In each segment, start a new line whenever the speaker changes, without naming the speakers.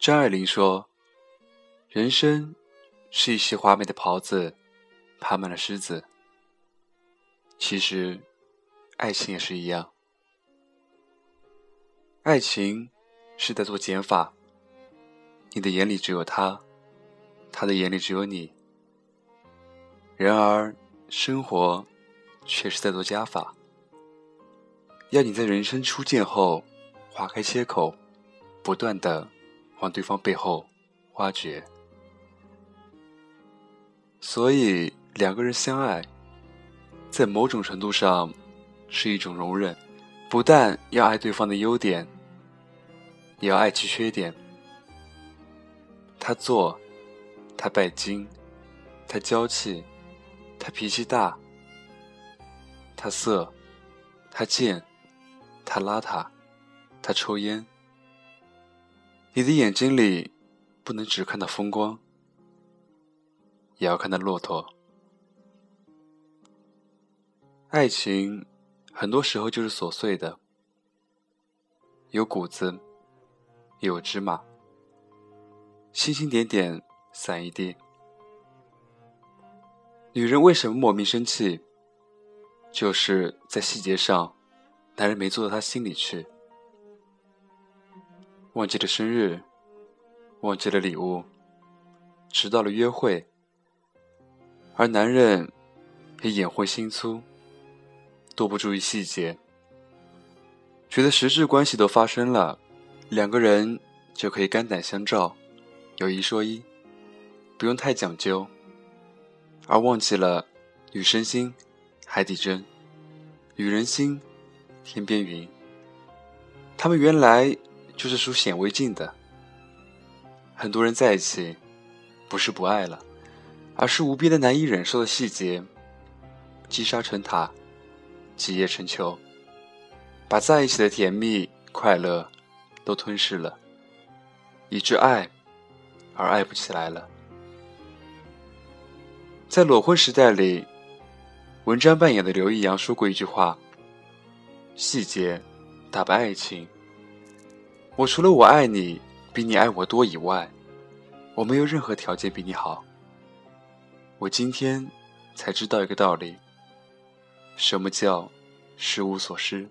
张爱玲说：“人生是一袭华美的袍子，爬满了虱子。其实，爱情也是一样。爱情是在做减法。你的眼里只有他，他的眼里只有你。然而，生活却是在做加法，要你在人生初见后划开切口，不断的。”往对方背后挖掘，所以两个人相爱，在某种程度上是一种容忍，不但要爱对方的优点，也要爱其缺点。他作，他拜金，他娇气，他脾气大，他色，他贱，他邋遢，他抽烟。你的眼睛里不能只看到风光，也要看到骆驼。爱情很多时候就是琐碎的，有谷子，有芝麻，星星点点散一地。女人为什么莫名生气？就是在细节上，男人没做到她心里去。忘记了生日，忘记了礼物，迟到了约会，而男人也眼昏心粗，多不注意细节，觉得实质关系都发生了，两个人就可以肝胆相照，有一说一，不用太讲究，而忘记了女生心海底针，女人心天边云，他们原来。就是属显微镜的。很多人在一起，不是不爱了，而是无边的难以忍受的细节，积沙成塔，积叶成丘，把在一起的甜蜜快乐都吞噬了，以致爱而爱不起来了。在裸婚时代里，文章扮演的刘易阳说过一句话：“细节打败爱情。”我除了我爱你比你爱我多以外，我没有任何条件比你好。我今天才知道一个道理：什么叫失无所失？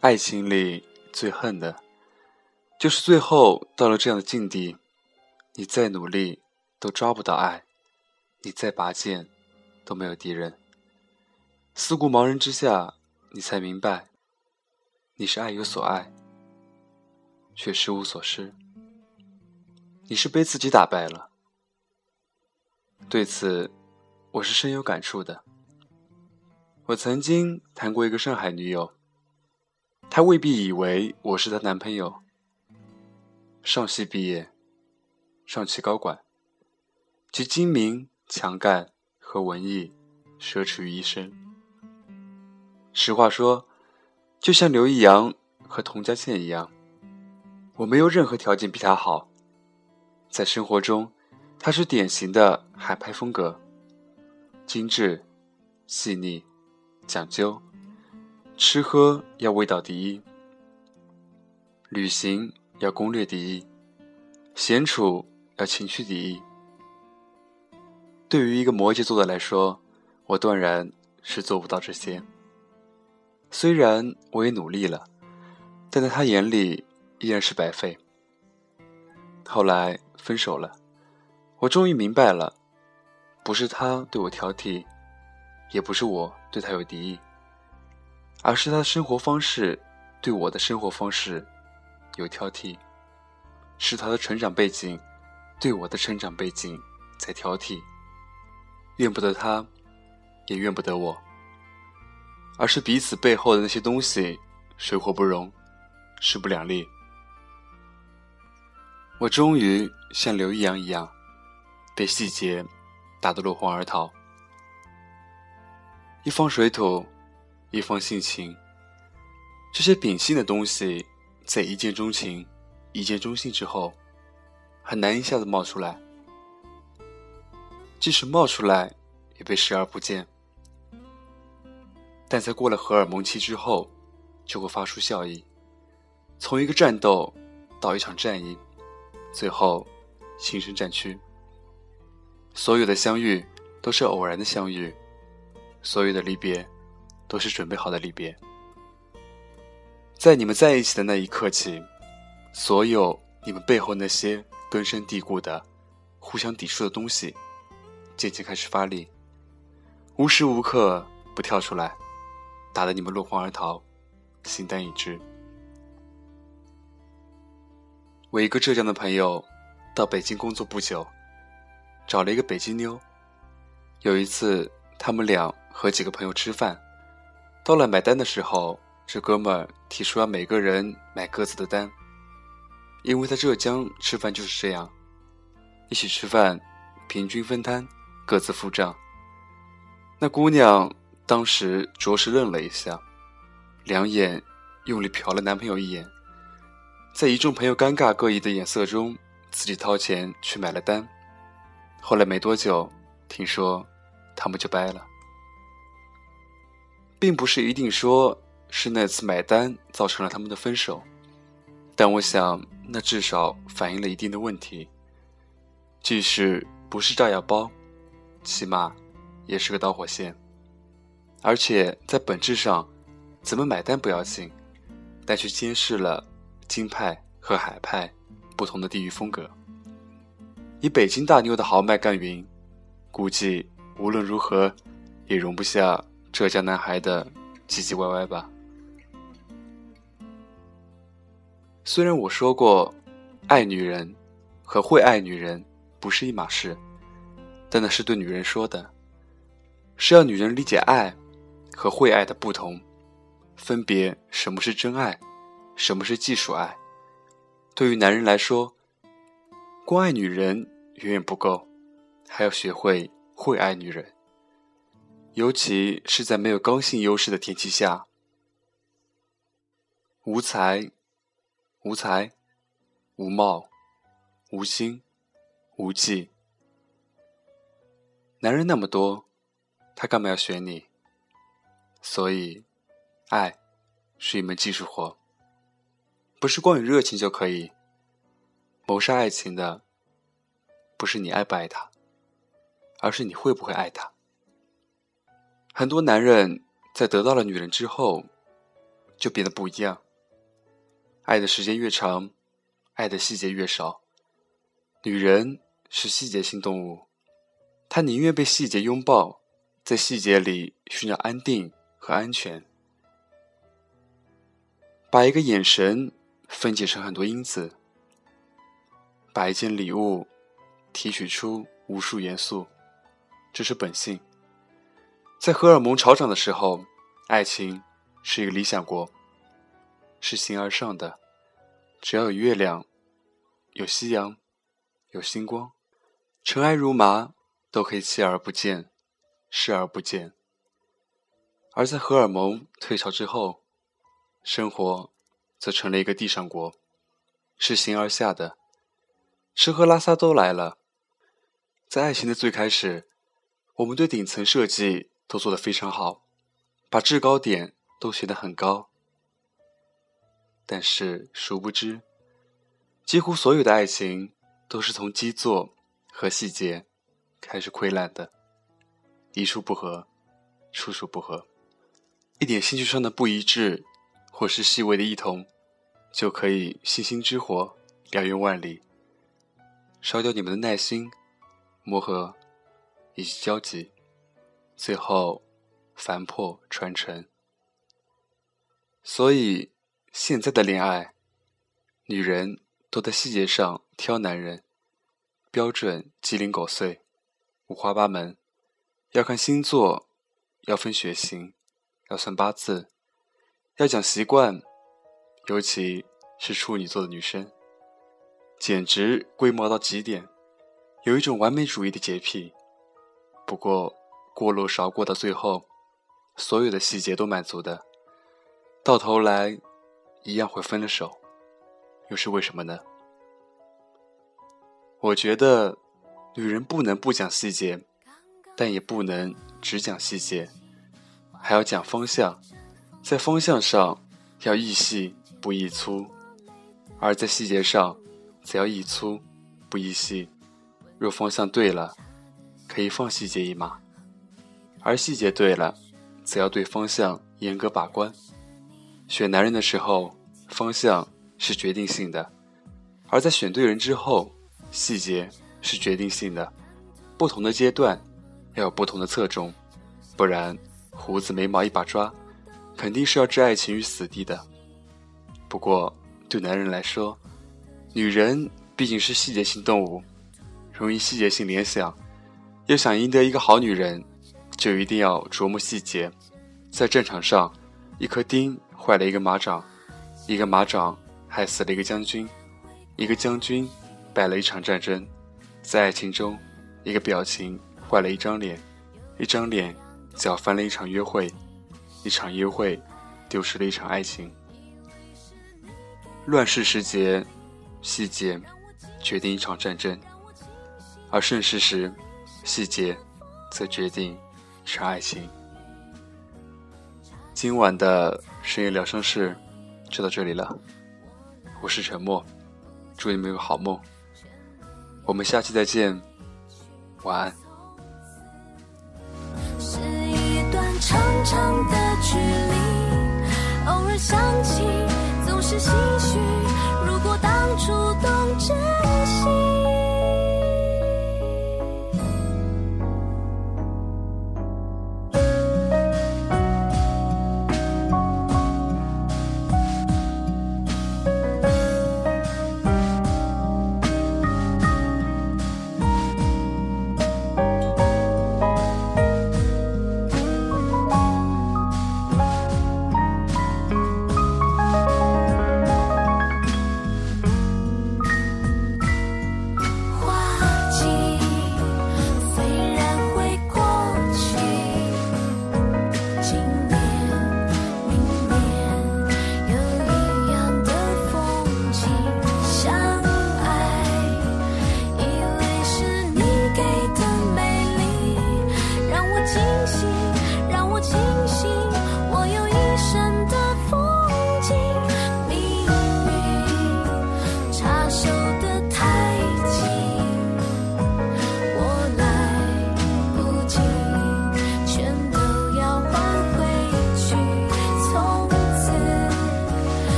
爱情里最恨的，就是最后到了这样的境地，你再努力都抓不到爱，你再拔剑都没有敌人。四顾茫然之下，你才明白。你是爱有所爱，却失无所失。你是被自己打败了。对此，我是深有感触的。我曾经谈过一个上海女友，她未必以为我是她男朋友。上戏毕业，上汽高管，集精明、强干和文艺奢侈于一身。实话说。就像刘易阳和童佳倩一样，我没有任何条件比他好。在生活中，他是典型的海派风格，精致、细腻、讲究，吃喝要味道第一，旅行要攻略第一，闲处要情趣第一。对于一个摩羯座的来说，我断然是做不到这些。虽然我也努力了，但在他眼里依然是白费。后来分手了，我终于明白了，不是他对我挑剔，也不是我对他有敌意，而是他的生活方式对我的生活方式有挑剔，是他的成长背景对我的成长背景在挑剔。怨不得他，也怨不得我。而是彼此背后的那些东西水火不容，势不两立。我终于像刘易阳一样，被细节打得落荒而逃。一方水土，一方性情，这些秉性的东西，在一见钟情、一见钟情之后，很难一下子冒出来。即使冒出来，也被视而不见。但在过了荷尔蒙期之后，就会发出效益，从一个战斗到一场战役，最后形成战区。所有的相遇都是偶然的相遇，所有的离别都是准备好的离别。在你们在一起的那一刻起，所有你们背后那些根深蒂固的、互相抵触的东西，渐渐开始发力，无时无刻不跳出来，打得你们落荒而逃，形单影只。我一个浙江的朋友，到北京工作不久，找了一个北京妞。有一次，他们俩和几个朋友吃饭，到了买单的时候。这哥们儿提出要每个人买各自的单，因为在浙江吃饭就是这样，一起吃饭，平均分摊，各自付账。那姑娘当时着实愣了一下，两眼用力瞟了男朋友一眼，在一众朋友尴尬各异的眼色中，自己掏钱去买了单。后来没多久，听说他们就掰了，并不是一定说。是那次买单造成了他们的分手，但我想那至少反映了一定的问题。即使不是炸药包，起码也是个导火线。而且在本质上，怎么买单不要紧，但却揭示了京派和海派不同的地域风格。以北京大妞的豪迈干云，估计无论如何也容不下浙江男孩的唧唧歪歪吧。虽然我说过，爱女人和会爱女人不是一码事，但那是对女人说的，是要女人理解爱和会爱的不同，分别什么是真爱，什么是技术爱。对于男人来说，光爱女人远远不够，还要学会会爱女人，尤其是在没有刚性优势的天气下，无才。无才，无貌，无心，无技。男人那么多，他干嘛要选你？所以，爱是一门技术活，不是光有热情就可以谋杀爱情的。不是你爱不爱他，而是你会不会爱他。很多男人在得到了女人之后，就变得不一样。爱的时间越长，爱的细节越少。女人是细节性动物，她宁愿被细节拥抱，在细节里寻找安定和安全。把一个眼神分解成很多因子，把一件礼物提取出无数元素，这是本性。在荷尔蒙潮涨的时候，爱情是一个理想国。是形而上的，只要有月亮，有夕阳，有星光，尘埃如麻都可以弃而不见，视而不见。而在荷尔蒙退潮之后，生活则成了一个地上国，是形而下的，吃喝拉撒都来了。在爱情的最开始，我们对顶层设计都做得非常好，把制高点都选得很高。但是，殊不知，几乎所有的爱情都是从基座和细节开始溃烂的，一处不合，处处不合，一点兴趣上的不一致，或是细微的异同，就可以星星之火燎原万里，烧掉你们的耐心、磨合以及交集，最后反破传承。所以。现在的恋爱，女人都在细节上挑男人，标准鸡零狗碎，五花八门，要看星座，要分血型，要算八字，要讲习惯，尤其是处女座的女生，简直规模到极点，有一种完美主义的洁癖。不过过路勺过到最后，所有的细节都满足的，到头来。一样会分了手，又是为什么呢？我觉得，女人不能不讲细节，但也不能只讲细节，还要讲方向，在方向上要易细不易粗，而在细节上，则要易粗不易细。若方向对了，可以放细节一马；而细节对了，则要对方向严格把关。选男人的时候，方向是决定性的；而在选对人之后，细节是决定性的。不同的阶段要有不同的侧重，不然胡子眉毛一把抓，肯定是要置爱情于死地的。不过，对男人来说，女人毕竟是细节性动物，容易细节性联想。要想赢得一个好女人，就一定要琢磨细节。在战场上，一颗钉坏了一个马掌，一个马掌害死了一个将军，一个将军败了一场战争。在爱情中，一个表情坏了一张脸，一张脸搅翻了一场约会，一场约会丢失了一场爱情。乱世时节，细节决定一场战争；而盛世时，细节则决定一场爱情。今晚的深夜疗伤室就到这里了，我是沉默，祝你们有个好梦，我们下期再见，晚安。
长的距离，偶尔想起。总是唏嘘，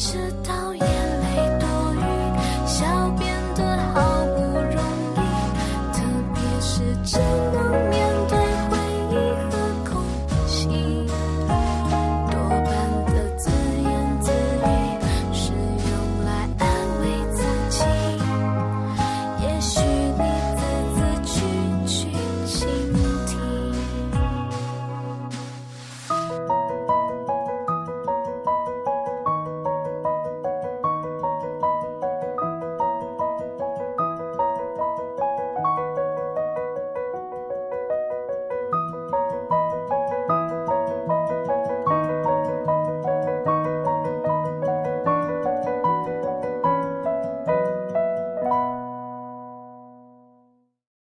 直到。